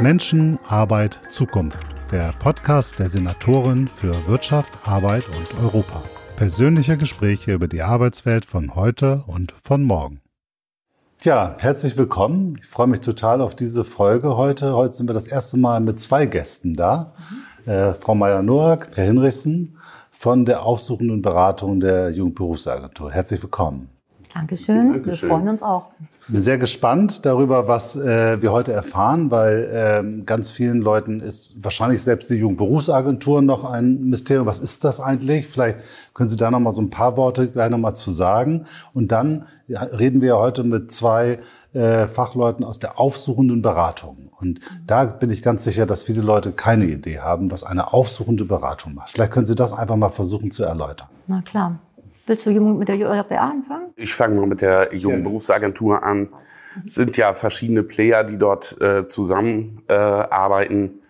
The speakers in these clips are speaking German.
Menschen, Arbeit, Zukunft. Der Podcast der Senatorin für Wirtschaft, Arbeit und Europa. Persönliche Gespräche über die Arbeitswelt von heute und von morgen. Tja, herzlich willkommen. Ich freue mich total auf diese Folge heute. Heute sind wir das erste Mal mit zwei Gästen da. Mhm. Äh, Frau Meier-Noack, Herr Hinrichsen von der aufsuchenden Beratung der Jugendberufsagentur. Herzlich willkommen. Dankeschön. Dankeschön. Wir freuen uns auch. Ich bin sehr gespannt darüber, was äh, wir heute erfahren, weil äh, ganz vielen Leuten ist wahrscheinlich selbst die Jugendberufsagentur noch ein Mysterium. Was ist das eigentlich? Vielleicht können Sie da noch mal so ein paar Worte gleich noch mal zu sagen. Und dann reden wir heute mit zwei äh, Fachleuten aus der aufsuchenden Beratung. Und da bin ich ganz sicher, dass viele Leute keine Idee haben, was eine aufsuchende Beratung macht. Vielleicht können Sie das einfach mal versuchen zu erläutern. Na klar. Willst du mit der JBA anfangen? Ich fange mal mit der Jugendberufsagentur an. Es sind ja verschiedene Player, die dort äh, zusammenarbeiten. Äh,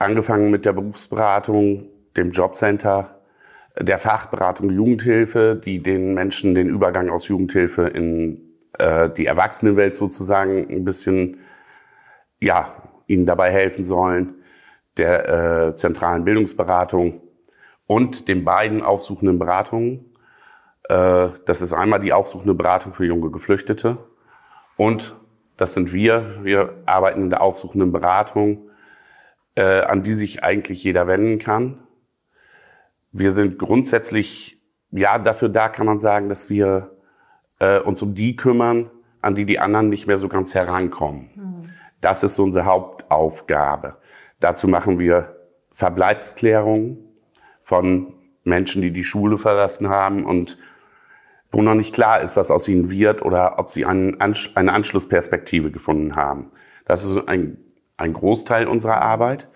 Angefangen mit der Berufsberatung, dem Jobcenter, der Fachberatung Jugendhilfe, die den Menschen den Übergang aus Jugendhilfe in äh, die Erwachsenenwelt sozusagen ein bisschen, ja, ihnen dabei helfen sollen, der äh, zentralen Bildungsberatung und den beiden aufsuchenden Beratungen. Äh, das ist einmal die aufsuchende Beratung für junge Geflüchtete und das sind wir. Wir arbeiten in der aufsuchenden Beratung, äh, an die sich eigentlich jeder wenden kann. Wir sind grundsätzlich ja dafür da, kann man sagen, dass wir äh, uns um die kümmern, an die die anderen nicht mehr so ganz herankommen. Das ist unsere Hauptaufgabe. Dazu machen wir Verbleibsklärungen von Menschen, die die Schule verlassen haben und wo noch nicht klar ist, was aus ihnen wird oder ob sie einen, eine Anschlussperspektive gefunden haben. Das ist ein, ein Großteil unserer Arbeit.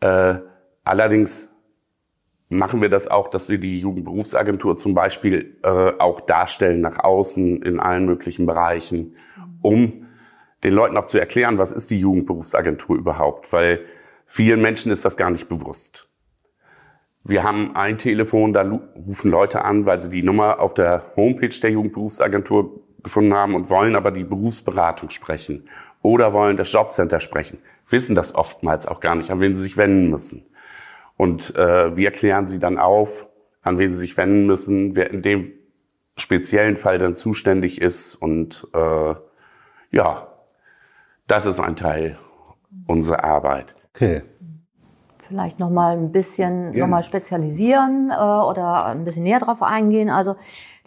Äh, allerdings machen wir das auch, dass wir die Jugendberufsagentur zum Beispiel äh, auch darstellen nach außen in allen möglichen Bereichen, um den Leuten auch zu erklären, was ist die Jugendberufsagentur überhaupt, weil vielen Menschen ist das gar nicht bewusst. Wir haben ein Telefon, da rufen Leute an, weil sie die Nummer auf der Homepage der Jugendberufsagentur gefunden haben und wollen aber die Berufsberatung sprechen oder wollen das Jobcenter sprechen, wissen das oftmals auch gar nicht, an wen sie sich wenden müssen. Und äh, wir klären sie dann auf, an wen sie sich wenden müssen, wer in dem speziellen Fall dann zuständig ist. Und äh, ja, das ist ein Teil unserer Arbeit. Okay vielleicht noch mal ein bisschen noch mal spezialisieren äh, oder ein bisschen näher drauf eingehen. Also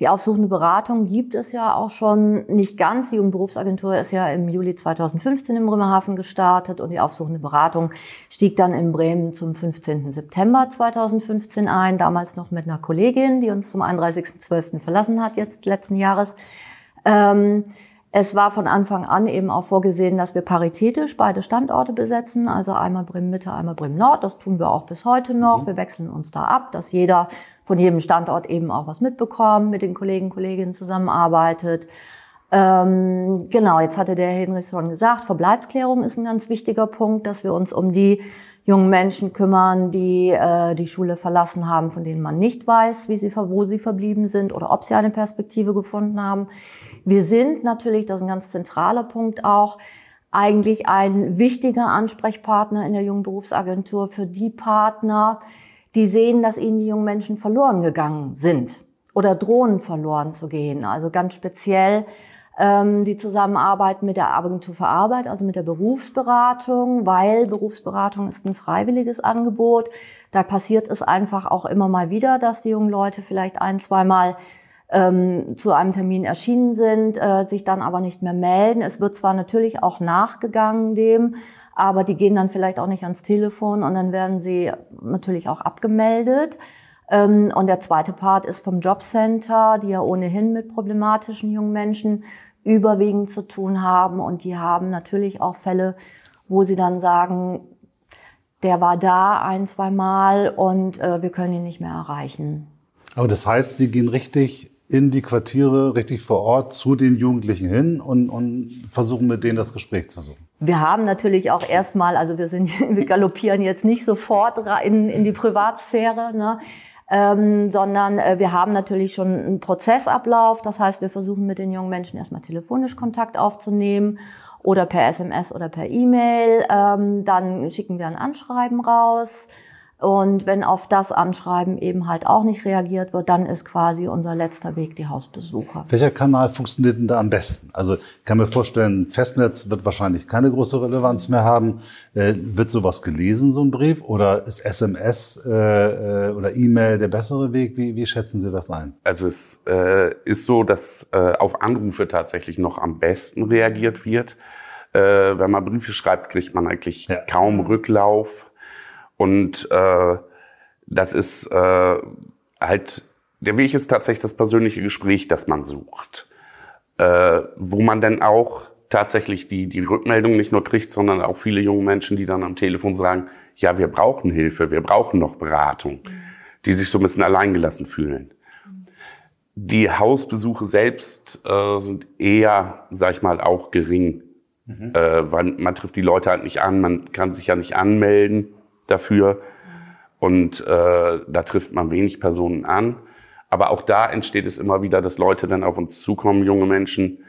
die aufsuchende Beratung gibt es ja auch schon nicht ganz. Die Jugendberufsagentur ist ja im Juli 2015 im Bremerhaven gestartet und die aufsuchende Beratung stieg dann in Bremen zum 15. September 2015 ein, damals noch mit einer Kollegin, die uns zum 31.12. verlassen hat, jetzt letzten Jahres. Ähm, es war von Anfang an eben auch vorgesehen, dass wir paritätisch beide Standorte besetzen, also einmal Bremen Mitte, einmal Bremen Nord. Das tun wir auch bis heute noch. Mhm. Wir wechseln uns da ab, dass jeder von jedem Standort eben auch was mitbekommt, mit den Kollegen, Kolleginnen zusammenarbeitet. Ähm, genau, jetzt hatte der Henrich schon gesagt, Verbleibsklärung ist ein ganz wichtiger Punkt, dass wir uns um die jungen Menschen kümmern, die äh, die Schule verlassen haben, von denen man nicht weiß, wie sie, wo sie verblieben sind oder ob sie eine Perspektive gefunden haben. Wir sind natürlich, das ist ein ganz zentraler Punkt auch, eigentlich ein wichtiger Ansprechpartner in der jungen Berufsagentur für die Partner, die sehen, dass ihnen die jungen Menschen verloren gegangen sind oder drohen verloren zu gehen. Also ganz speziell ähm, die Zusammenarbeit mit der Agentur für Arbeit, also mit der Berufsberatung, weil Berufsberatung ist ein freiwilliges Angebot. Da passiert es einfach auch immer mal wieder, dass die jungen Leute vielleicht ein, zweimal ähm, zu einem Termin erschienen sind, äh, sich dann aber nicht mehr melden. Es wird zwar natürlich auch nachgegangen dem, aber die gehen dann vielleicht auch nicht ans Telefon und dann werden sie natürlich auch abgemeldet. Ähm, und der zweite Part ist vom Jobcenter, die ja ohnehin mit problematischen jungen Menschen überwiegend zu tun haben. Und die haben natürlich auch Fälle, wo sie dann sagen, der war da ein, zwei Mal und äh, wir können ihn nicht mehr erreichen. Aber das heißt, Sie gehen richtig in die Quartiere richtig vor Ort zu den Jugendlichen hin und, und versuchen mit denen das Gespräch zu suchen. Wir haben natürlich auch erstmal, also wir sind, wir galoppieren jetzt nicht sofort in, in die Privatsphäre, ne? Ähm, sondern äh, wir haben natürlich schon einen Prozessablauf. Das heißt, wir versuchen mit den jungen Menschen erstmal telefonisch Kontakt aufzunehmen oder per SMS oder per E-Mail. Ähm, dann schicken wir ein Anschreiben raus. Und wenn auf das Anschreiben eben halt auch nicht reagiert wird, dann ist quasi unser letzter Weg die Hausbesucher. Welcher Kanal funktioniert denn da am besten? Also ich kann mir vorstellen, Festnetz wird wahrscheinlich keine große Relevanz mehr haben. Äh, wird sowas gelesen, so ein Brief? Oder ist SMS äh, äh, oder E-Mail der bessere Weg? Wie, wie schätzen Sie das ein? Also es äh, ist so, dass äh, auf Anrufe tatsächlich noch am besten reagiert wird. Äh, wenn man Briefe schreibt, kriegt man eigentlich ja. kaum Rücklauf. Und äh, das ist äh, halt, der Weg ist tatsächlich das persönliche Gespräch, das man sucht. Äh, wo man dann auch tatsächlich die, die Rückmeldung nicht nur kriegt, sondern auch viele junge Menschen, die dann am Telefon sagen, ja, wir brauchen Hilfe, wir brauchen noch Beratung, die sich so ein bisschen alleingelassen fühlen. Die Hausbesuche selbst äh, sind eher, sag ich mal, auch gering. Mhm. Äh, weil man trifft die Leute halt nicht an, man kann sich ja nicht anmelden dafür. Und äh, da trifft man wenig Personen an. Aber auch da entsteht es immer wieder, dass Leute dann auf uns zukommen, junge Menschen,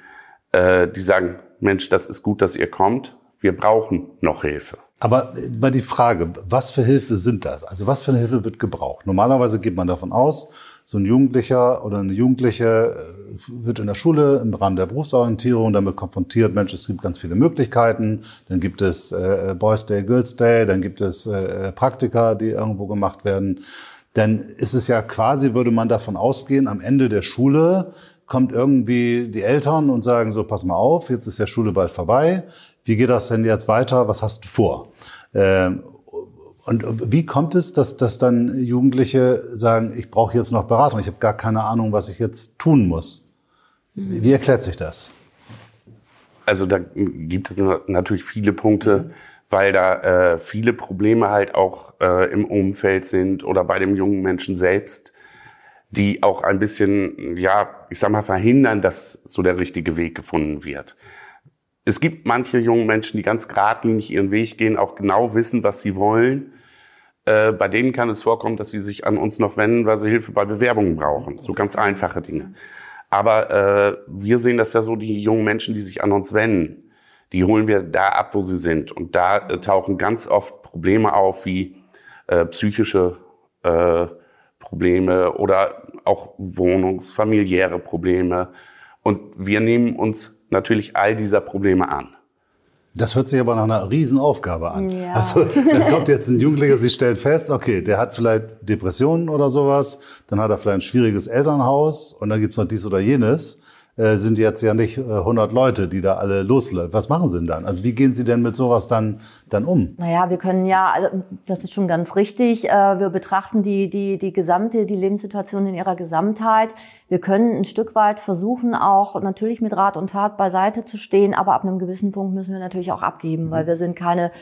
äh, die sagen, Mensch, das ist gut, dass ihr kommt. Wir brauchen noch Hilfe. Aber mal die Frage, was für Hilfe sind das? Also was für eine Hilfe wird gebraucht? Normalerweise geht man davon aus, so ein Jugendlicher oder eine Jugendliche äh, wird in der Schule im Rahmen der Berufsorientierung damit konfrontiert, Mensch, es gibt ganz viele Möglichkeiten. Dann gibt es äh, Boys Day, Girls Day, dann gibt es äh, Praktika, die irgendwo gemacht werden. Dann ist es ja quasi, würde man davon ausgehen, am Ende der Schule kommt irgendwie die Eltern und sagen so, pass mal auf, jetzt ist ja Schule bald vorbei. Wie geht das denn jetzt weiter? Was hast du vor? Ähm, und wie kommt es, dass, dass dann Jugendliche sagen, ich brauche jetzt noch Beratung, ich habe gar keine Ahnung, was ich jetzt tun muss? Wie, erklärt sich das? Also da gibt es natürlich viele Punkte, weil da äh, viele Probleme halt auch äh, im Umfeld sind oder bei dem jungen Menschen selbst, die auch ein bisschen, ja, ich sag mal, verhindern, dass so der richtige Weg gefunden wird. Es gibt manche junge Menschen, die ganz geradlinig ihren Weg gehen, auch genau wissen, was sie wollen. Äh, bei denen kann es vorkommen, dass sie sich an uns noch wenden, weil sie Hilfe bei Bewerbungen brauchen. So ganz einfache Dinge. Aber äh, wir sehen das ja so, die jungen Menschen, die sich an uns wenden, die holen wir da ab, wo sie sind. Und da äh, tauchen ganz oft Probleme auf, wie äh, psychische äh, Probleme oder auch wohnungsfamiliäre Probleme. Und wir nehmen uns natürlich all dieser Probleme an. Das hört sich aber nach einer Riesenaufgabe an. Ja. Also da kommt jetzt ein Jugendlicher, Sie stellen fest, okay, der hat vielleicht Depressionen oder sowas, dann hat er vielleicht ein schwieriges Elternhaus und dann gibt's noch dies oder jenes. Äh, sind jetzt ja nicht äh, 100 Leute, die da alle loslaufen. Was machen Sie denn dann? Also wie gehen Sie denn mit sowas dann, dann um? Naja, wir können ja, also das ist schon ganz richtig, äh, wir betrachten die, die, die gesamte, die Lebenssituation in ihrer Gesamtheit. Wir können ein Stück weit versuchen, auch natürlich mit Rat und Tat beiseite zu stehen, aber ab einem gewissen Punkt müssen wir natürlich auch abgeben, mhm. weil wir sind keine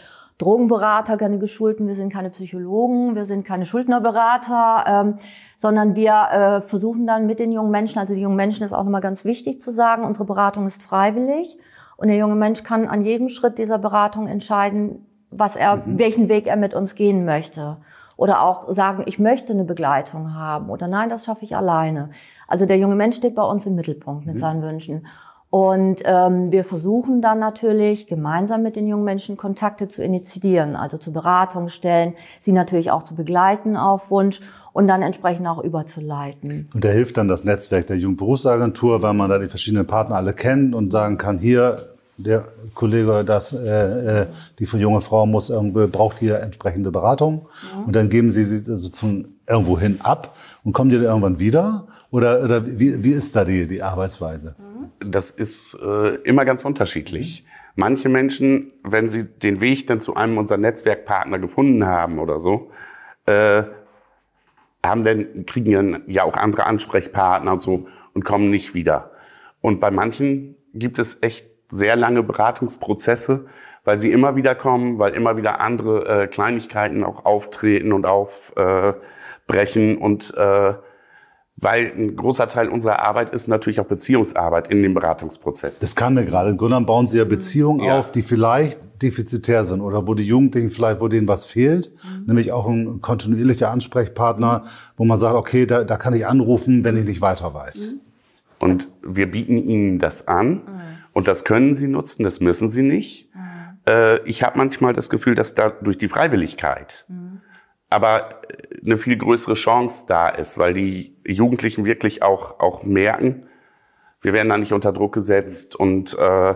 Drogenberater, keine Geschulten, wir sind keine Psychologen, wir sind keine Schuldnerberater, ähm, sondern wir äh, versuchen dann mit den jungen Menschen, also die jungen Menschen ist auch nochmal ganz wichtig zu sagen, unsere Beratung ist freiwillig und der junge Mensch kann an jedem Schritt dieser Beratung entscheiden, was er, mhm. welchen Weg er mit uns gehen möchte. Oder auch sagen, ich möchte eine Begleitung haben oder nein, das schaffe ich alleine. Also der junge Mensch steht bei uns im Mittelpunkt mit mhm. seinen Wünschen. Und ähm, wir versuchen dann natürlich gemeinsam mit den jungen Menschen Kontakte zu initiieren, also zu Beratungsstellen, sie natürlich auch zu begleiten auf Wunsch und dann entsprechend auch überzuleiten. Und da hilft dann das Netzwerk der Jugendberufsagentur, weil man da die verschiedenen Partner alle kennt und sagen kann, hier der Kollege, das, äh, äh die junge Frau muss irgendwie, braucht hier entsprechende Beratung. Ja. Und dann geben sie sie sozusagen irgendwo hin ab und kommen die dann irgendwann wieder? Oder, oder wie, wie ist da die, die Arbeitsweise? Das ist äh, immer ganz unterschiedlich. Manche Menschen, wenn sie den Weg dann zu einem unserer Netzwerkpartner gefunden haben oder so, äh, haben dann, kriegen dann ja auch andere Ansprechpartner und so und kommen nicht wieder. Und bei manchen gibt es echt sehr lange Beratungsprozesse, weil sie immer wieder kommen, weil immer wieder andere äh, Kleinigkeiten auch auftreten und aufbrechen äh, und äh, weil ein großer Teil unserer Arbeit ist natürlich auch Beziehungsarbeit in dem Beratungsprozess. Das kam mir gerade. Im Grunde genommen bauen Sie ja Beziehungen ja. auf, die vielleicht defizitär sind oder wo die Jugendlichen vielleicht, wo denen was fehlt. Mhm. Nämlich auch ein kontinuierlicher Ansprechpartner, wo man sagt, okay, da, da kann ich anrufen, wenn ich nicht weiter weiß. Mhm. Und wir bieten Ihnen das an. Mhm. Und das können sie nutzen, das müssen sie nicht. Mhm. Äh, ich habe manchmal das Gefühl, dass da durch die Freiwilligkeit mhm. Aber eine viel größere Chance da ist, weil die Jugendlichen wirklich auch, auch merken, wir werden da nicht unter Druck gesetzt und äh,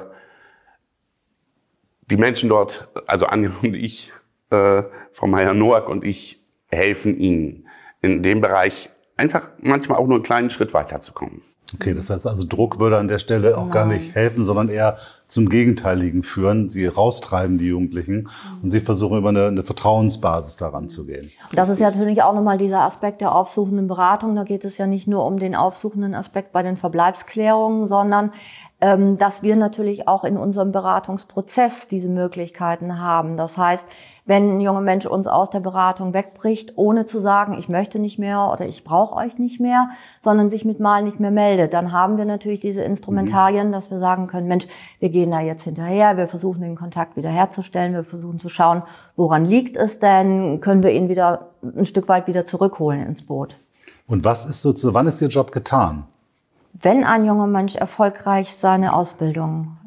die Menschen dort, also Anja und ich, äh, Frau Meyer-Noack und ich, helfen ihnen in dem Bereich einfach manchmal auch nur einen kleinen Schritt weiterzukommen. Okay, das heißt also, Druck würde an der Stelle auch Nein. gar nicht helfen, sondern eher zum Gegenteiligen führen. Sie raustreiben die Jugendlichen und sie versuchen über eine, eine Vertrauensbasis daran zu gehen. Das ist ja natürlich auch nochmal dieser Aspekt der aufsuchenden Beratung. Da geht es ja nicht nur um den aufsuchenden Aspekt bei den Verbleibsklärungen, sondern ähm, dass wir natürlich auch in unserem Beratungsprozess diese Möglichkeiten haben. Das heißt, wenn ein junger Mensch uns aus der Beratung wegbricht, ohne zu sagen, ich möchte nicht mehr oder ich brauche euch nicht mehr, sondern sich mit Mal nicht mehr meldet, dann haben wir natürlich diese Instrumentarien, dass wir sagen können, Mensch, wir gehen da jetzt hinterher, wir versuchen den Kontakt wiederherzustellen, wir versuchen zu schauen, woran liegt es denn, können wir ihn wieder ein Stück weit wieder zurückholen ins Boot. Und was ist sozusagen, wann ist Ihr Job getan? Wenn ein junger Mensch erfolgreich seine Ausbildung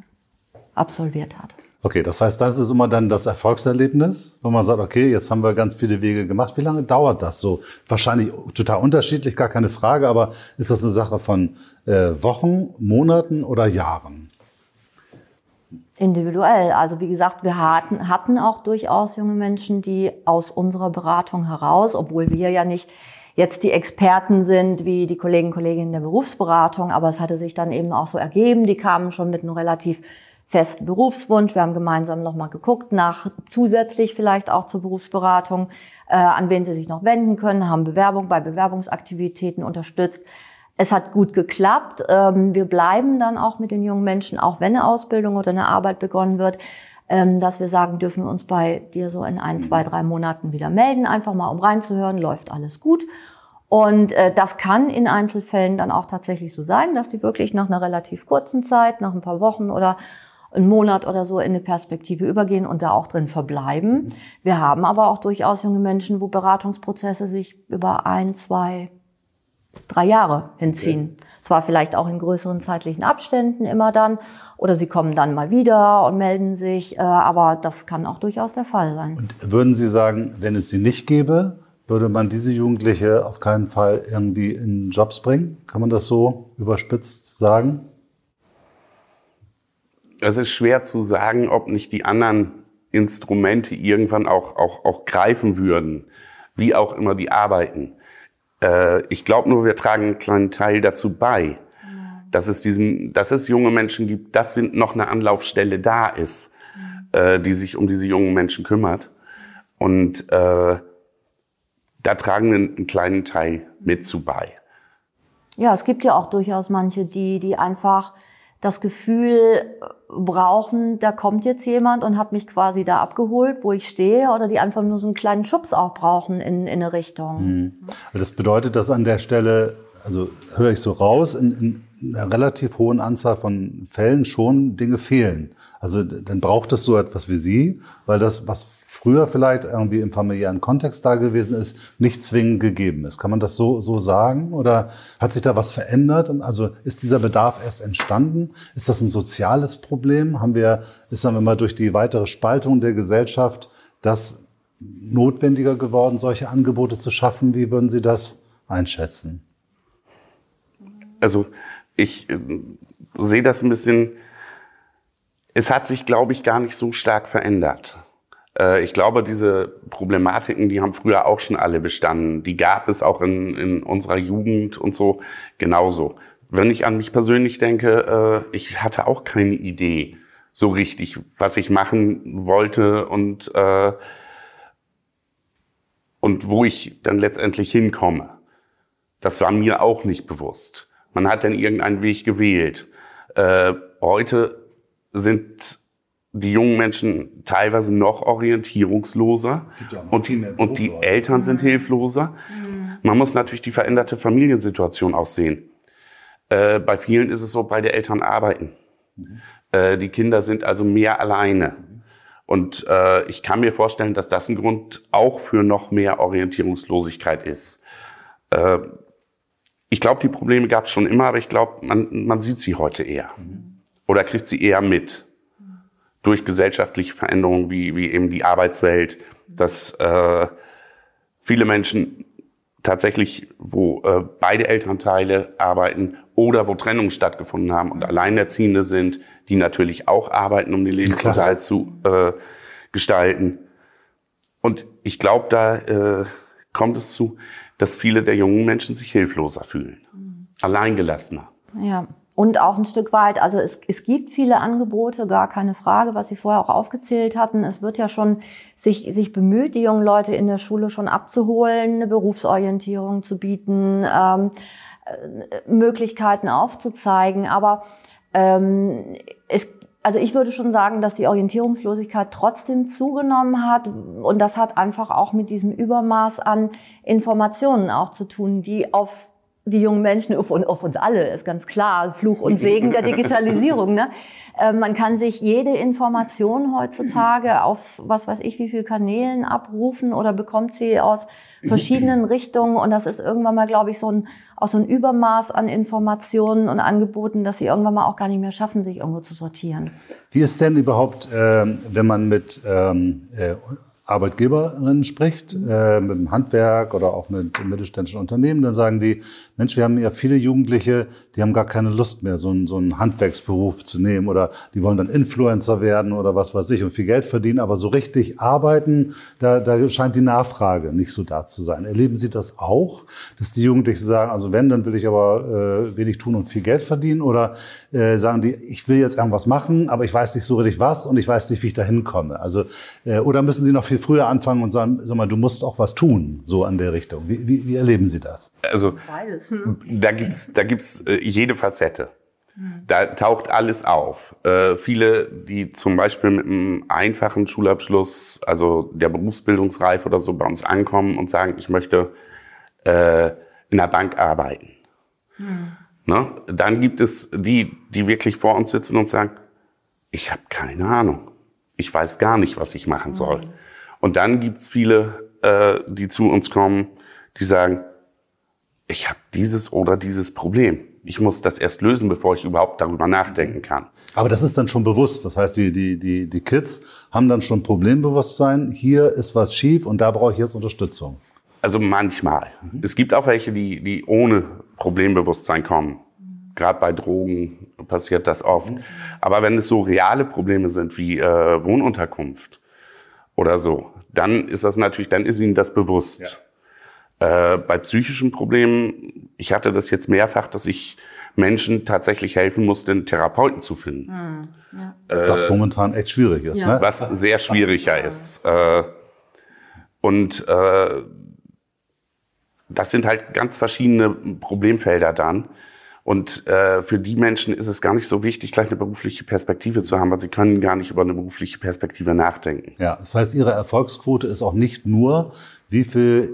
absolviert hat. Okay, das heißt, das ist immer dann das Erfolgserlebnis, wo man sagt, okay, jetzt haben wir ganz viele Wege gemacht. Wie lange dauert das so? Wahrscheinlich total unterschiedlich, gar keine Frage, aber ist das eine Sache von äh, Wochen, Monaten oder Jahren? Individuell. Also wie gesagt, wir hatten, hatten auch durchaus junge Menschen, die aus unserer Beratung heraus, obwohl wir ja nicht jetzt die Experten sind wie die Kollegen Kolleginnen der Berufsberatung, aber es hatte sich dann eben auch so ergeben, die kamen schon mit einem relativ festen Berufswunsch. Wir haben gemeinsam nochmal geguckt nach zusätzlich vielleicht auch zur Berufsberatung, äh, an wen sie sich noch wenden können, haben Bewerbung bei Bewerbungsaktivitäten unterstützt. Es hat gut geklappt. Ähm, wir bleiben dann auch mit den jungen Menschen, auch wenn eine Ausbildung oder eine Arbeit begonnen wird, ähm, dass wir sagen, dürfen wir uns bei dir so in ein, zwei, drei Monaten wieder melden, einfach mal um reinzuhören, läuft alles gut. Und äh, das kann in Einzelfällen dann auch tatsächlich so sein, dass die wirklich nach einer relativ kurzen Zeit, nach ein paar Wochen oder einen Monat oder so in eine Perspektive übergehen und da auch drin verbleiben. Wir haben aber auch durchaus junge Menschen, wo Beratungsprozesse sich über ein, zwei, drei Jahre hinziehen. Okay. Zwar vielleicht auch in größeren zeitlichen Abständen immer dann, oder sie kommen dann mal wieder und melden sich, äh, aber das kann auch durchaus der Fall sein. Und würden Sie sagen, wenn es sie nicht gäbe, würde man diese Jugendliche auf keinen Fall irgendwie in Jobs bringen? Kann man das so überspitzt sagen? es ist schwer zu sagen, ob nicht die anderen Instrumente irgendwann auch, auch, auch greifen würden, wie auch immer die arbeiten. Äh, ich glaube nur, wir tragen einen kleinen Teil dazu bei, dass es diesen, dass es junge Menschen gibt, dass noch eine Anlaufstelle da ist, äh, die sich um diese jungen Menschen kümmert. Und äh, da tragen wir einen kleinen Teil mit zu bei. Ja, es gibt ja auch durchaus manche, die, die einfach das Gefühl brauchen, da kommt jetzt jemand und hat mich quasi da abgeholt, wo ich stehe, oder die einfach nur so einen kleinen Schubs auch brauchen in, in eine Richtung. Mhm. Das bedeutet, dass an der Stelle, also höre ich so raus, in, in einer relativ hohen Anzahl von Fällen schon Dinge fehlen. Also dann braucht es so etwas wie Sie, weil das, was früher vielleicht irgendwie im familiären Kontext da gewesen ist, nicht zwingend gegeben ist. Kann man das so, so sagen? Oder hat sich da was verändert? Also ist dieser Bedarf erst entstanden? Ist das ein soziales Problem? Haben wir, ist dann immer durch die weitere Spaltung der Gesellschaft das notwendiger geworden, solche Angebote zu schaffen? Wie würden Sie das einschätzen? Also ich äh, sehe das ein bisschen, es hat sich, glaube ich, gar nicht so stark verändert. Äh, ich glaube, diese Problematiken, die haben früher auch schon alle bestanden. Die gab es auch in, in unserer Jugend und so genauso. Wenn ich an mich persönlich denke, äh, ich hatte auch keine Idee so richtig, was ich machen wollte und, äh, und wo ich dann letztendlich hinkomme. Das war mir auch nicht bewusst. Man hat dann irgendeinen Weg gewählt. heute sind die jungen Menschen teilweise noch orientierungsloser ja und, und, die Eltern sind hilfloser. Mhm. Man muss natürlich die veränderte Familiensituation auch sehen. Äh, bei vielen ist es so, beide Eltern arbeiten. Mhm. Äh, die Kinder sind also mehr alleine. Mhm. Und äh, ich kann mir vorstellen, dass das ein Grund auch für noch mehr Orientierungslosigkeit ist. Äh, ich glaube, die Probleme gab es schon immer, aber ich glaube, man, man sieht sie heute eher. Mhm. oder kriegt sie eher mit durch gesellschaftliche Veränderungen wie, wie eben die Arbeitswelt, dass äh, viele Menschen tatsächlich, wo äh, beide Elternteile arbeiten oder wo Trennungen stattgefunden haben und Alleinerziehende sind, die natürlich auch arbeiten, um den Lebensunterhalt zu äh, gestalten. Und ich glaube, da äh, kommt es zu, dass viele der jungen Menschen sich hilfloser fühlen, mhm. alleingelassener. Ja. Und auch ein Stück weit, also es, es gibt viele Angebote, gar keine Frage, was Sie vorher auch aufgezählt hatten. Es wird ja schon sich, sich bemüht, die jungen Leute in der Schule schon abzuholen, eine Berufsorientierung zu bieten, ähm, äh, Möglichkeiten aufzuzeigen. Aber ähm, es also ich würde schon sagen, dass die Orientierungslosigkeit trotzdem zugenommen hat. Und das hat einfach auch mit diesem Übermaß an Informationen auch zu tun, die auf die jungen Menschen, auf, auf, uns alle, ist ganz klar, Fluch und Segen der Digitalisierung. Ne? Äh, man kann sich jede Information heutzutage auf was weiß ich wie viel Kanälen abrufen oder bekommt sie aus verschiedenen Richtungen und das ist irgendwann mal, glaube ich, so ein, auch so ein Übermaß an Informationen und Angeboten, dass sie irgendwann mal auch gar nicht mehr schaffen, sich irgendwo zu sortieren. Wie ist denn überhaupt, äh, wenn man mit ähm, äh, Arbeitgeberinnen spricht, äh, mit dem Handwerk oder auch mit mittelständischen Unternehmen, dann sagen die, Mensch, wir haben ja viele Jugendliche, die haben gar keine Lust mehr, so einen, so einen Handwerksberuf zu nehmen oder die wollen dann Influencer werden oder was weiß ich und viel Geld verdienen, aber so richtig arbeiten, da, da scheint die Nachfrage nicht so da zu sein. Erleben Sie das auch, dass die Jugendlichen sagen, also wenn, dann will ich aber äh, wenig tun und viel Geld verdienen oder äh, sagen die, ich will jetzt irgendwas machen, aber ich weiß nicht so richtig was und ich weiß nicht, wie ich da hinkomme. Also, äh, oder müssen Sie noch viel früher anfangen und sagen, sag mal, du musst auch was tun, so an der Richtung. Wie, wie, wie erleben Sie das? Also, Beides. Hm. da gibt's da gibt's äh, jede Facette. Hm. Da taucht alles auf. Äh, viele, die zum Beispiel mit einem einfachen Schulabschluss, also der Berufsbildungsreife oder so bei uns ankommen und sagen, ich möchte äh, in der Bank arbeiten. Hm. Ne? Dann gibt es die, die wirklich vor uns sitzen und sagen, ich habe keine Ahnung. Ich weiß gar nicht, was ich machen soll. Hm. Und dann gibt's viele, äh, die zu uns kommen, die sagen, ich habe dieses oder dieses Problem. Ich muss das erst lösen, bevor ich überhaupt darüber nachdenken kann. Aber das ist dann schon bewusst. Das heißt, die, die, die, die Kids haben dann schon Problembewusstsein. Hier ist was schief und da brauche ich jetzt Unterstützung. Also manchmal. Mhm. Es gibt auch welche, die, die ohne Problembewusstsein kommen. Gerade bei Drogen passiert das oft. Aber wenn es so reale Probleme sind wie äh, Wohnunterkunft oder so, dann ist das natürlich, dann ist ihnen das bewusst. Ja. Äh, bei psychischen Problemen, ich hatte das jetzt mehrfach, dass ich Menschen tatsächlich helfen musste, einen Therapeuten zu finden. Hm, ja. äh, was momentan echt schwierig ist. Ja. Ne? Was sehr schwieriger ist. Äh, und äh, das sind halt ganz verschiedene Problemfelder dann. Und äh, für die Menschen ist es gar nicht so wichtig, gleich eine berufliche Perspektive zu haben, weil sie können gar nicht über eine berufliche Perspektive nachdenken. Ja, das heißt, Ihre Erfolgsquote ist auch nicht nur, wie viel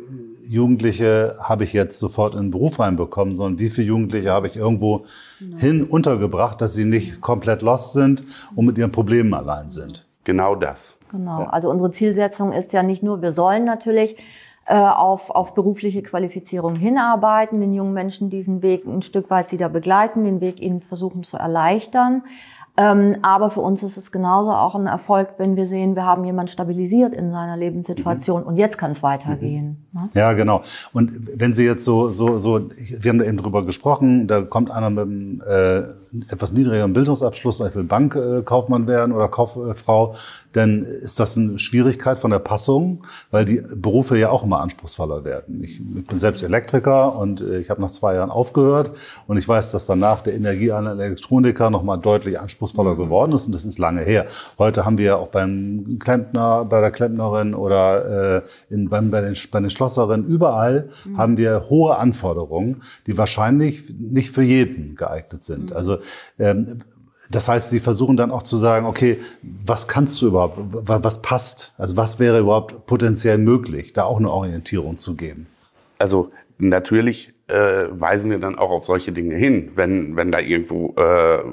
Jugendliche habe ich jetzt sofort in den Beruf reinbekommen, sondern wie viele Jugendliche habe ich irgendwo genau. hin untergebracht, dass sie nicht komplett lost sind und mit ihren Problemen allein sind. Genau das. Genau. Also unsere Zielsetzung ist ja nicht nur, wir sollen natürlich auf, auf berufliche Qualifizierung hinarbeiten, den jungen Menschen diesen Weg ein Stück weit wieder begleiten, den Weg ihnen versuchen zu erleichtern. Ähm, aber für uns ist es genauso auch ein Erfolg, wenn wir sehen, wir haben jemanden stabilisiert in seiner Lebenssituation mhm. und jetzt kann es weitergehen. Mhm. Ne? Ja, genau. Und wenn Sie jetzt so, so, so, wir haben da eben drüber gesprochen, da kommt einer mit einem äh, etwas niedrigeren Bildungsabschluss, ich will Bankkaufmann werden oder Kauffrau, dann ist das eine Schwierigkeit von der Passung, weil die Berufe ja auch immer anspruchsvoller werden. Ich, ich bin selbst Elektriker und äh, ich habe nach zwei Jahren aufgehört und ich weiß, dass danach der Energieanlage Elektroniker nochmal deutlich anspruchsvoller mhm. geworden ist und das ist lange her. Heute haben wir ja auch beim Klempner, bei der Klempnerin oder äh, in, beim, bei, den, bei den Schlosserinnen, überall mhm. haben wir hohe Anforderungen, die wahrscheinlich nicht für jeden geeignet sind. Mhm. Also ähm, das heißt, Sie versuchen dann auch zu sagen, okay, was kannst du überhaupt, was passt? Also was wäre überhaupt potenziell möglich, da auch eine Orientierung zu geben? Also natürlich äh, weisen wir dann auch auf solche Dinge hin, wenn, wenn da irgendwo äh,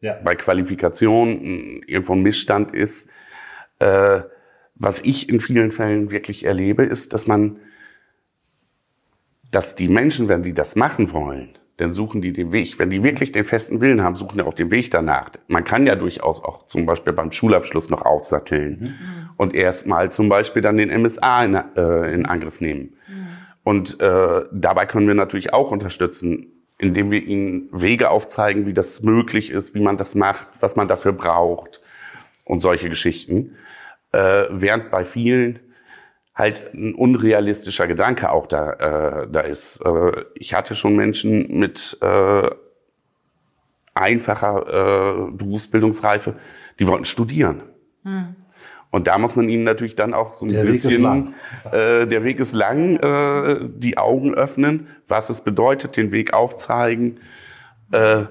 ja. bei Qualifikation irgendwo ein Missstand ist. Äh, was ich in vielen Fällen wirklich erlebe, ist, dass man, dass die Menschen, wenn sie das machen wollen, dann suchen die den Weg. Wenn die wirklich den festen Willen haben, suchen die auch den Weg danach. Man kann ja durchaus auch zum Beispiel beim Schulabschluss noch aufsatteln mhm. und erstmal zum Beispiel dann den MSA in, äh, in Angriff nehmen. Mhm. Und äh, dabei können wir natürlich auch unterstützen, indem wir ihnen Wege aufzeigen, wie das möglich ist, wie man das macht, was man dafür braucht und solche Geschichten. Äh, während bei vielen halt ein unrealistischer Gedanke auch da, äh, da ist. Äh, ich hatte schon Menschen mit äh, einfacher äh, Berufsbildungsreife, die wollten studieren. Hm. Und da muss man ihnen natürlich dann auch so ein der bisschen, Weg ist lang. Äh, der Weg ist lang, äh, die Augen öffnen, was es bedeutet, den Weg aufzeigen. Äh,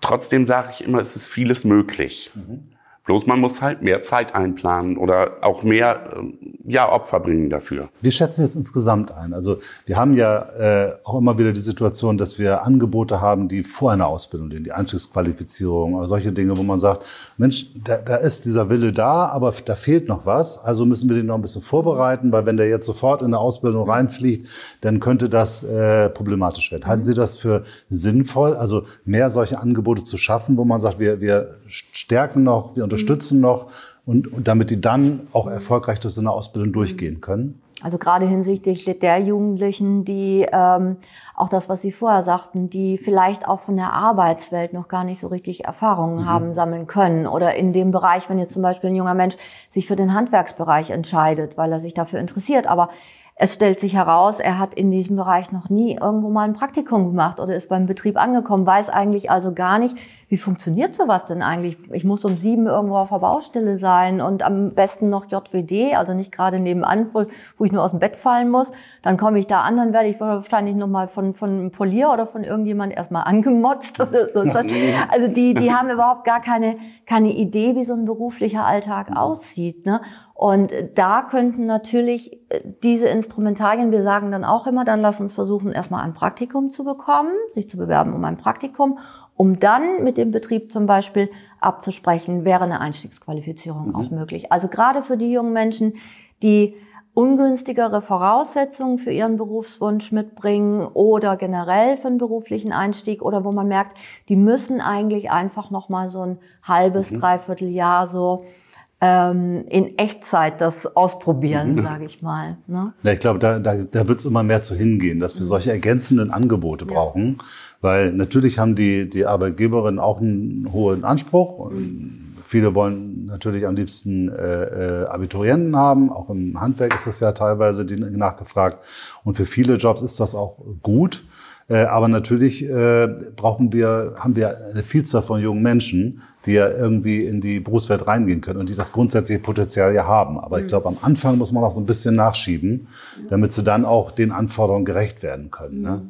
trotzdem sage ich immer, es ist vieles möglich. Mhm. Bloß man muss halt mehr Zeit einplanen oder auch mehr ähm, ja, Opfer bringen dafür. Wir schätzen jetzt insgesamt ein. Also wir haben ja äh, auch immer wieder die Situation, dass wir Angebote haben, die vor einer Ausbildung die Einstiegsqualifizierung oder solche Dinge, wo man sagt, Mensch, da, da ist dieser Wille da, aber da fehlt noch was. Also müssen wir den noch ein bisschen vorbereiten, weil wenn der jetzt sofort in eine Ausbildung reinfliegt, dann könnte das äh, problematisch werden. Halten Sie das für sinnvoll, also mehr solche Angebote zu schaffen, wo man sagt, wir, wir stärken noch, wir unterstützen noch und, und damit die dann auch erfolgreich durch so eine Ausbildung durchgehen können? Also gerade hinsichtlich der Jugendlichen, die ähm, auch das, was Sie vorher sagten, die vielleicht auch von der Arbeitswelt noch gar nicht so richtig Erfahrungen mhm. haben sammeln können. Oder in dem Bereich, wenn jetzt zum Beispiel ein junger Mensch sich für den Handwerksbereich entscheidet, weil er sich dafür interessiert, aber es stellt sich heraus, er hat in diesem Bereich noch nie irgendwo mal ein Praktikum gemacht oder ist beim Betrieb angekommen, weiß eigentlich also gar nicht, wie funktioniert sowas denn eigentlich? Ich muss um sieben irgendwo auf der Baustelle sein und am besten noch JWD, also nicht gerade nebenan, wo, wo ich nur aus dem Bett fallen muss. Dann komme ich da an, dann werde ich wahrscheinlich nochmal von, von einem Polier oder von irgendjemand erstmal angemotzt oder so. Also die, die haben überhaupt gar keine, keine Idee, wie so ein beruflicher Alltag aussieht. Ne? Und da könnten natürlich äh, diese Instrumentarien, wir sagen dann auch immer, dann lass uns versuchen, erstmal ein Praktikum zu bekommen, sich zu bewerben um ein Praktikum um dann mit dem Betrieb zum Beispiel abzusprechen, wäre eine Einstiegsqualifizierung mhm. auch möglich. Also gerade für die jungen Menschen, die ungünstigere Voraussetzungen für ihren Berufswunsch mitbringen oder generell für einen beruflichen Einstieg oder wo man merkt, die müssen eigentlich einfach noch mal so ein halbes, mhm. dreiviertel Jahr so ähm, in Echtzeit das ausprobieren, mhm. sage ich mal. Ne? Ja, ich glaube, da, da, da wird es immer mehr zu hingehen, dass wir solche ergänzenden Angebote ja. brauchen, weil natürlich haben die, die Arbeitgeberinnen auch einen hohen Anspruch. Und viele wollen natürlich am liebsten äh, äh, Abiturienten haben. Auch im Handwerk ist das ja teilweise nachgefragt. Und für viele Jobs ist das auch gut. Äh, aber natürlich äh, brauchen wir, haben wir eine Vielzahl von jungen Menschen, die ja irgendwie in die Berufswelt reingehen können und die das grundsätzliche Potenzial ja haben. Aber ich mhm. glaube, am Anfang muss man auch so ein bisschen nachschieben, damit sie dann auch den Anforderungen gerecht werden können. Ne?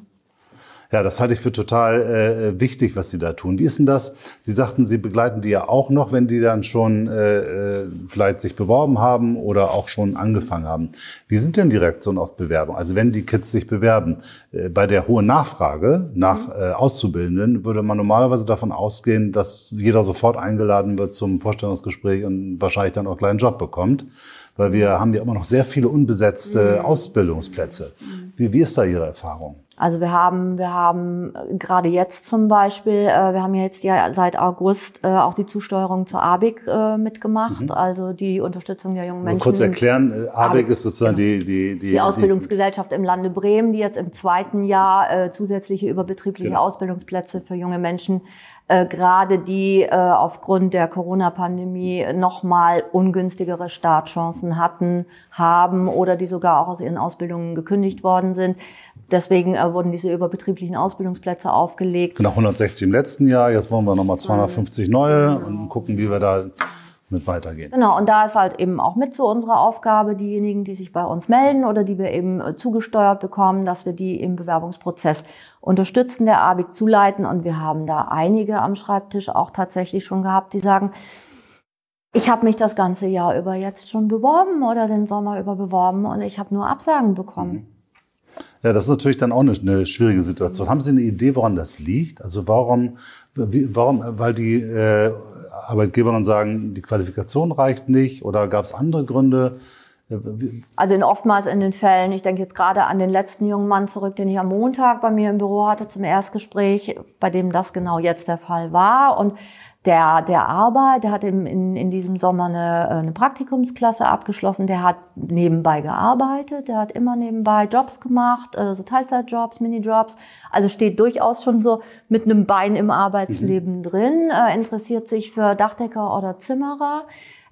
Mhm. Ja, das halte ich für total äh, wichtig, was Sie da tun. Wie ist denn das? Sie sagten, Sie begleiten die ja auch noch, wenn die dann schon äh, äh, vielleicht sich beworben haben oder auch schon angefangen haben. Wie sind denn die Reaktionen auf Bewerbung? Also wenn die Kids sich bewerben, äh, bei der hohen Nachfrage nach äh, Auszubildenden würde man normalerweise davon ausgehen, dass jeder sofort eingeladen wird zum Vorstellungsgespräch und wahrscheinlich dann auch gleich einen Job bekommt. Weil wir haben ja immer noch sehr viele unbesetzte mhm. Ausbildungsplätze. Wie, wie ist da Ihre Erfahrung? Also wir haben, wir haben äh, gerade jetzt zum Beispiel, äh, wir haben jetzt ja seit August äh, auch die Zusteuerung zur ABIC mitgemacht, mhm. also die Unterstützung der jungen Menschen. Kurz erklären, ABIC, ABIC ist sozusagen genau. die, die, die, die Ausbildungsgesellschaft im Lande Bremen, die jetzt im zweiten Jahr zusätzliche überbetriebliche genau. Ausbildungsplätze für junge Menschen äh, gerade die äh, aufgrund der Corona-Pandemie nochmal ungünstigere Startchancen hatten, haben oder die sogar auch aus ihren Ausbildungen gekündigt worden sind. Deswegen äh, wurden diese überbetrieblichen Ausbildungsplätze aufgelegt. Genau, 160 im letzten Jahr. Jetzt wollen wir nochmal 250 neue und gucken, wie wir da mit weitergehen. Genau, und da ist halt eben auch mit so unserer Aufgabe, diejenigen, die sich bei uns melden oder die wir eben äh, zugesteuert bekommen, dass wir die im Bewerbungsprozess unterstützen, der ABIC zuleiten. Und wir haben da einige am Schreibtisch auch tatsächlich schon gehabt, die sagen, ich habe mich das ganze Jahr über jetzt schon beworben oder den Sommer über beworben und ich habe nur Absagen bekommen. Mhm. Ja, das ist natürlich dann auch eine, eine, schwierige Situation. Haben Sie eine Idee, woran das liegt? Also warum, warum, weil die äh, Arbeitgeberinnen sagen, die Qualifikation reicht nicht oder gab es andere Gründe? Äh, Also in oftmals in den Fällen, ich denke jetzt gerade an den letzten jungen Mann zurück, den ich am Montag bei mir im Büro hatte zum Erstgespräch, bei dem das genau jetzt der Fall war. Und der, der Arbeit, der hat in, in, in diesem Sommer eine, eine Praktikumsklasse abgeschlossen, der hat nebenbei gearbeitet, der hat immer nebenbei Jobs gemacht, äh, so Teilzeitjobs, Minijobs, also steht durchaus schon so mit einem Bein im Arbeitsleben mhm. drin, äh, interessiert sich für Dachdecker oder Zimmerer,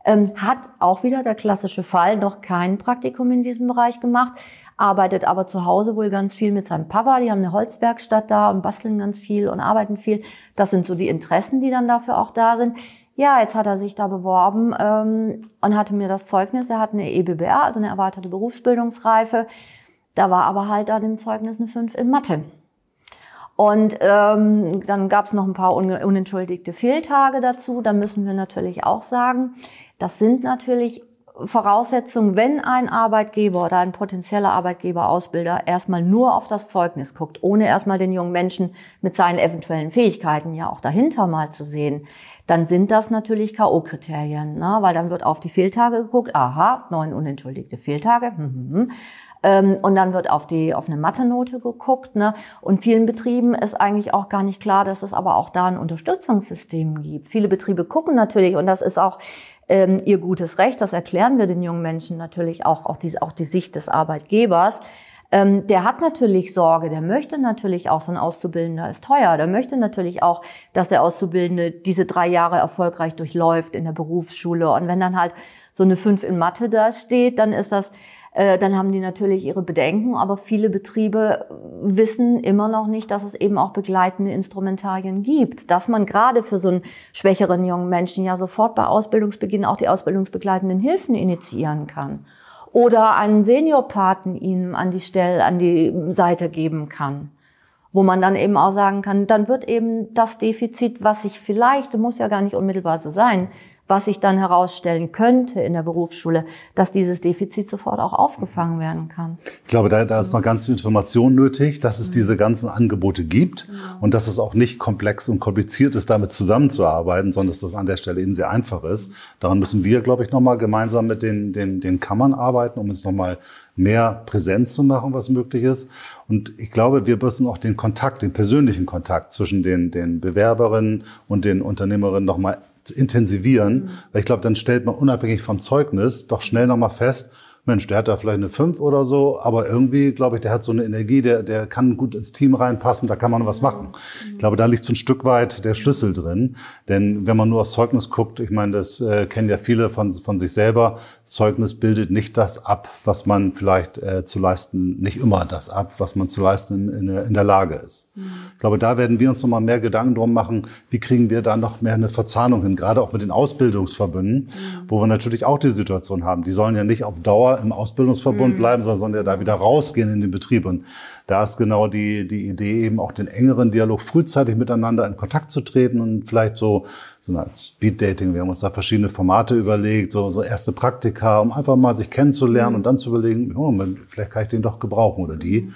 ähm, hat auch wieder der klassische Fall noch kein Praktikum in diesem Bereich gemacht, arbeitet aber zu Hause wohl ganz viel mit seinem Papa. Die haben eine Holzwerkstatt da und basteln ganz viel und arbeiten viel. Das sind so die Interessen, die dann dafür auch da sind. Ja, jetzt hat er sich da beworben ähm, und hatte mir das Zeugnis. Er hat eine EBBR, also eine erweiterte Berufsbildungsreife. Da war aber halt da dem Zeugnis eine 5 in Mathe. Und ähm, dann gab es noch ein paar un unentschuldigte Fehltage dazu. Da müssen wir natürlich auch sagen, das sind natürlich Voraussetzung, wenn ein Arbeitgeber oder ein potenzieller Arbeitgeber, Ausbilder erstmal nur auf das Zeugnis guckt, ohne erstmal den jungen Menschen mit seinen eventuellen Fähigkeiten ja auch dahinter mal zu sehen, dann sind das natürlich K.O.-Kriterien, ne? weil dann wird auf die Fehltage geguckt, aha, neun unentschuldigte Fehltage, hm, hm, hm. Ähm, und dann wird auf die auf eine Mathe-Note geguckt. Ne? Und vielen Betrieben ist eigentlich auch gar nicht klar, dass es aber auch da ein Unterstützungssystem gibt. Viele Betriebe gucken natürlich, und das ist auch ähm, ihr gutes Recht. Das erklären wir den jungen Menschen natürlich auch, auch die, auch die Sicht des Arbeitgebers. Ähm, der hat natürlich Sorge, der möchte natürlich auch, so ein Auszubildender ist teuer, der möchte natürlich auch, dass der Auszubildende diese drei Jahre erfolgreich durchläuft in der Berufsschule. Und wenn dann halt so eine fünf in Mathe da steht, dann ist das dann haben die natürlich ihre Bedenken, aber viele Betriebe wissen immer noch nicht, dass es eben auch begleitende Instrumentarien gibt, dass man gerade für so einen schwächeren jungen Menschen ja sofort bei Ausbildungsbeginn auch die ausbildungsbegleitenden Hilfen initiieren kann. Oder einen Seniorpaten ihnen an die Stelle, an die Seite geben kann. Wo man dann eben auch sagen kann, dann wird eben das Defizit, was sich vielleicht, muss ja gar nicht unmittelbar so sein, was sich dann herausstellen könnte in der Berufsschule, dass dieses Defizit sofort auch aufgefangen werden kann. Ich glaube, da, da ist noch ganz viel Information nötig, dass es mhm. diese ganzen Angebote gibt ja. und dass es auch nicht komplex und kompliziert ist, damit zusammenzuarbeiten, sondern dass das an der Stelle eben sehr einfach ist. Daran müssen wir, glaube ich, nochmal gemeinsam mit den, den, den Kammern arbeiten, um es nochmal mehr präsent zu machen, was möglich ist. Und ich glaube, wir müssen auch den Kontakt, den persönlichen Kontakt zwischen den, den Bewerberinnen und den Unternehmerinnen nochmal intensivieren. Mhm. Weil ich glaube, dann stellt man unabhängig vom Zeugnis doch schnell nochmal fest, Mensch, der hat da vielleicht eine 5 oder so, aber irgendwie, glaube ich, der hat so eine Energie, der, der kann gut ins Team reinpassen, da kann man was machen. Ich glaube, da liegt so ein Stück weit der Schlüssel drin. Denn wenn man nur aufs Zeugnis guckt, ich meine, das äh, kennen ja viele von, von sich selber, Zeugnis bildet nicht das ab, was man vielleicht äh, zu leisten, nicht immer das ab, was man zu leisten in, in, der Lage ist. Ich glaube, da werden wir uns nochmal mehr Gedanken drum machen, wie kriegen wir da noch mehr eine Verzahnung hin, gerade auch mit den Ausbildungsverbünden, wo wir natürlich auch die Situation haben. Die sollen ja nicht auf Dauer im Ausbildungsverbund mhm. bleiben, sondern sollen ja da wieder rausgehen in den Betrieb. Und da ist genau die, die Idee, eben auch den engeren Dialog frühzeitig miteinander in Kontakt zu treten und vielleicht so, so eine Speed-Dating. Wir haben uns da verschiedene Formate überlegt, so, so erste Praktika, um einfach mal sich kennenzulernen mhm. und dann zu überlegen, oh, vielleicht kann ich den doch gebrauchen oder die.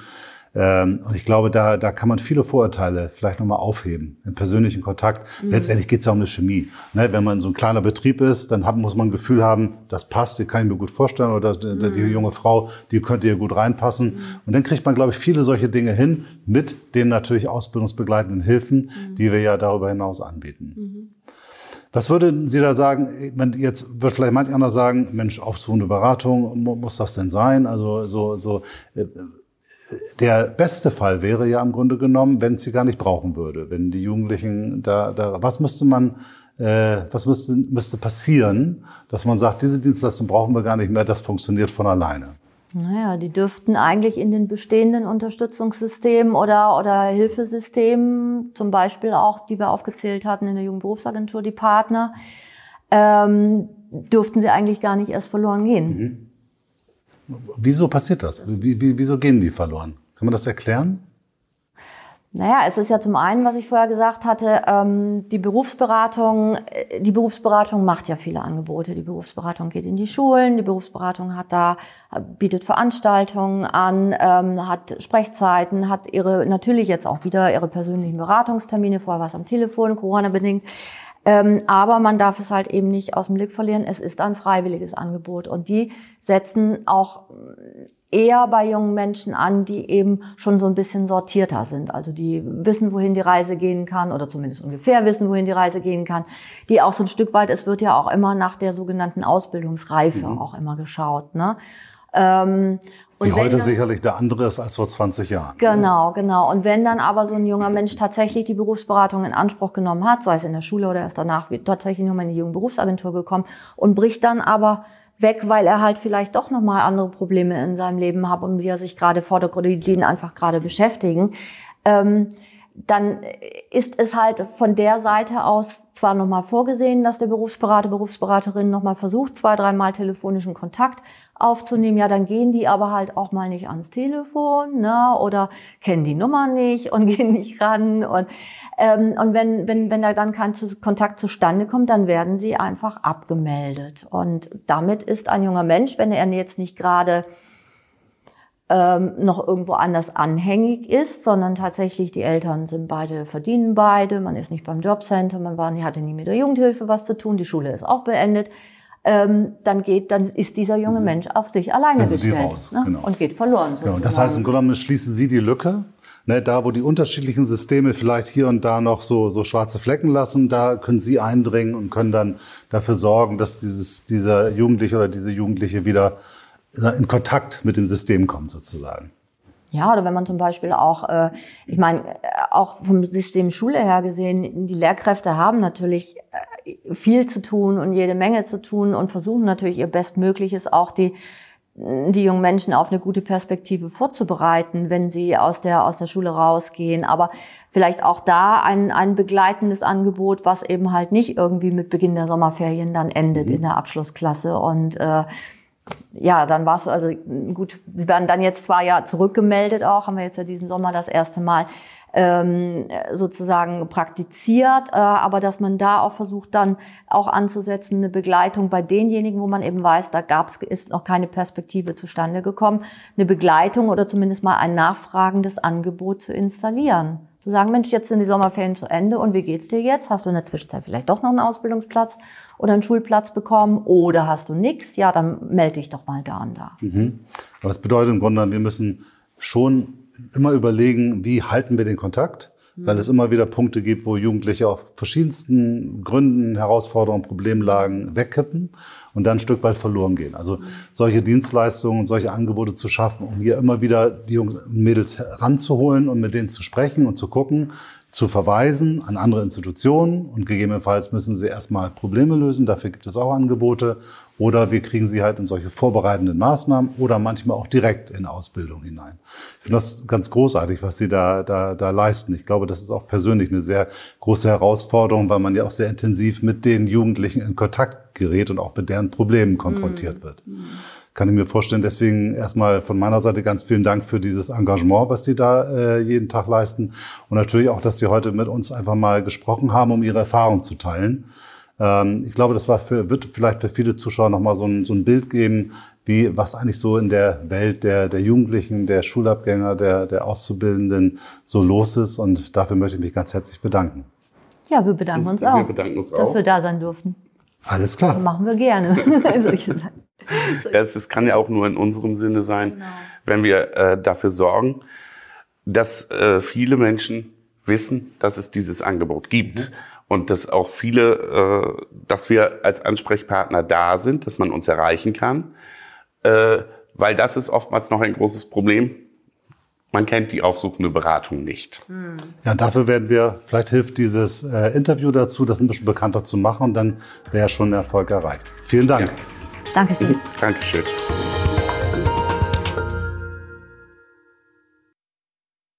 Ähm, und ich glaube, da, da kann man viele Vorurteile vielleicht nochmal aufheben, im persönlichen Kontakt. Mhm. Letztendlich geht es ja um eine Chemie. Ne? Wenn man so ein kleiner Betrieb ist, dann hat, muss man ein Gefühl haben, das passt, die kann ich mir gut vorstellen, oder mhm. die junge Frau, die könnte hier gut reinpassen. Mhm. Und dann kriegt man, glaube ich, viele solche Dinge hin, mit den natürlich ausbildungsbegleitenden Hilfen, mhm. die wir ja darüber hinaus anbieten. Mhm. Was würden Sie da sagen? Jetzt wird vielleicht manch einer sagen, Mensch, aufsuchende Beratung, muss das denn sein? Also so, so äh, der beste Fall wäre ja im Grunde genommen, wenn es sie gar nicht brauchen würde. Wenn die Jugendlichen da, da was müsste man, äh, was müsste, müsste passieren, dass man sagt, diese Dienstleistung brauchen wir gar nicht mehr, das funktioniert von alleine. Naja, die dürften eigentlich in den bestehenden Unterstützungssystemen oder, oder Hilfesystemen, zum Beispiel auch, die wir aufgezählt hatten in der Jugendberufsagentur, die Partner, ähm, dürften sie eigentlich gar nicht erst verloren gehen. Mhm. Wieso passiert das? Wie, wie, wieso gehen die verloren? Kann man das erklären? Naja, es ist ja zum einen, was ich vorher gesagt hatte, ähm, die Berufsberatung, äh, die Berufsberatung macht ja viele Angebote. Die Berufsberatung geht in die Schulen, die Berufsberatung hat da, bietet Veranstaltungen an, ähm, hat Sprechzeiten, hat ihre, natürlich jetzt auch wieder ihre persönlichen Beratungstermine, vorher war es am Telefon, Corona-bedingt. Ähm, aber man darf es halt eben nicht aus dem Blick verlieren. Es ist ein freiwilliges Angebot und die setzen auch eher bei jungen Menschen an, die eben schon so ein bisschen sortierter sind. Also die wissen, wohin die Reise gehen kann oder zumindest ungefähr wissen, wohin die Reise gehen kann. Die auch so ein Stück weit, es wird ja auch immer nach der sogenannten Ausbildungsreife mhm. auch immer geschaut. Ne? Ähm, die heute dann, sicherlich der andere ist als vor 20 Jahren. Genau, genau. Und wenn dann aber so ein junger Mensch tatsächlich die Berufsberatung in Anspruch genommen hat, sei es in der Schule oder erst danach, wird tatsächlich nochmal in die Jugendberufsagentur gekommen und bricht dann aber weg, weil er halt vielleicht doch nochmal andere Probleme in seinem Leben hat und die er sich gerade vordergründig, die ihn einfach gerade beschäftigen, ähm, dann ist es halt von der Seite aus zwar nochmal vorgesehen, dass der Berufsberater, Berufsberaterin nochmal versucht, zwei, dreimal telefonischen Kontakt aufzunehmen. Ja, dann gehen die aber halt auch mal nicht ans Telefon ne? oder kennen die Nummer nicht und gehen nicht ran. Und, ähm, und wenn, wenn, wenn da dann kein Kontakt zustande kommt, dann werden sie einfach abgemeldet. Und damit ist ein junger Mensch, wenn er jetzt nicht gerade ähm, noch irgendwo anders anhängig ist, sondern tatsächlich die Eltern sind beide, verdienen beide, man ist nicht beim Jobcenter, man war, hatte nie mit der Jugendhilfe was zu tun, die Schule ist auch beendet dann geht, dann ist dieser junge mhm. Mensch auf sich alleine das gestellt raus, ne? genau. und geht verloren. Genau. Das heißt, im Grunde genommen schließen Sie die Lücke. Ne, da, wo die unterschiedlichen Systeme vielleicht hier und da noch so, so schwarze Flecken lassen, da können Sie eindringen und können dann dafür sorgen, dass dieses, dieser Jugendliche oder diese Jugendliche wieder in Kontakt mit dem System kommt, sozusagen. Ja, oder wenn man zum Beispiel auch, äh, ich meine, äh, auch vom System Schule her gesehen, die Lehrkräfte haben natürlich äh, viel zu tun und jede Menge zu tun und versuchen natürlich ihr Bestmögliches auch die die jungen Menschen auf eine gute Perspektive vorzubereiten, wenn sie aus der, aus der Schule rausgehen. Aber vielleicht auch da ein, ein begleitendes Angebot, was eben halt nicht irgendwie mit Beginn der Sommerferien dann endet mhm. in der Abschlussklasse und äh, ja, dann war es also gut. Sie werden dann jetzt zwar ja zurückgemeldet auch, haben wir jetzt ja diesen Sommer das erste Mal ähm, sozusagen praktiziert, äh, aber dass man da auch versucht dann auch anzusetzen, eine Begleitung bei denjenigen, wo man eben weiß, da gab's ist noch keine Perspektive zustande gekommen, eine Begleitung oder zumindest mal ein nachfragendes Angebot zu installieren. Zu sagen, Mensch, jetzt sind die Sommerferien zu Ende und wie geht's dir jetzt? Hast du in der Zwischenzeit vielleicht doch noch einen Ausbildungsplatz oder einen Schulplatz bekommen oder hast du nichts? Ja, dann melde dich doch mal da und da. Mhm. Aber das bedeutet im Grunde, wir müssen schon immer überlegen, wie halten wir den Kontakt? Weil es immer wieder Punkte gibt, wo Jugendliche auf verschiedensten Gründen, Herausforderungen, Problemlagen wegkippen und dann ein Stück weit verloren gehen. Also solche Dienstleistungen, solche Angebote zu schaffen, um hier immer wieder die Jungs und Mädels heranzuholen und mit denen zu sprechen und zu gucken, zu verweisen an andere Institutionen und gegebenenfalls müssen sie erstmal Probleme lösen. Dafür gibt es auch Angebote. Oder wir kriegen sie halt in solche vorbereitenden Maßnahmen oder manchmal auch direkt in Ausbildung hinein. Ich finde das ganz großartig, was Sie da, da, da leisten. Ich glaube, das ist auch persönlich eine sehr große Herausforderung, weil man ja auch sehr intensiv mit den Jugendlichen in Kontakt gerät und auch mit deren Problemen konfrontiert mhm. wird. Mhm kann ich mir vorstellen. Deswegen erstmal von meiner Seite ganz vielen Dank für dieses Engagement, was Sie da äh, jeden Tag leisten. Und natürlich auch, dass Sie heute mit uns einfach mal gesprochen haben, um Ihre Erfahrung zu teilen. Ähm, ich glaube, das war für, wird vielleicht für viele Zuschauer nochmal so ein, so ein Bild geben, wie, was eigentlich so in der Welt der, der Jugendlichen, der Schulabgänger, der, der Auszubildenden so los ist. Und dafür möchte ich mich ganz herzlich bedanken. Ja, wir bedanken uns auch, wir bedanken uns dass wir da sein durften. Alles klar. machen wir gerne, ja, es kann ja auch nur in unserem Sinne sein, genau. wenn wir äh, dafür sorgen, dass äh, viele Menschen wissen, dass es dieses Angebot gibt. Mhm. Und dass auch viele, äh, dass wir als Ansprechpartner da sind, dass man uns erreichen kann. Äh, weil das ist oftmals noch ein großes Problem. Man kennt die aufsuchende Beratung nicht. Mhm. Ja, dafür werden wir, vielleicht hilft dieses äh, Interview dazu, das ein bisschen bekannter zu machen und dann wäre schon Erfolg erreicht. Vielen Dank. Ja. Dankeschön. Dankeschön.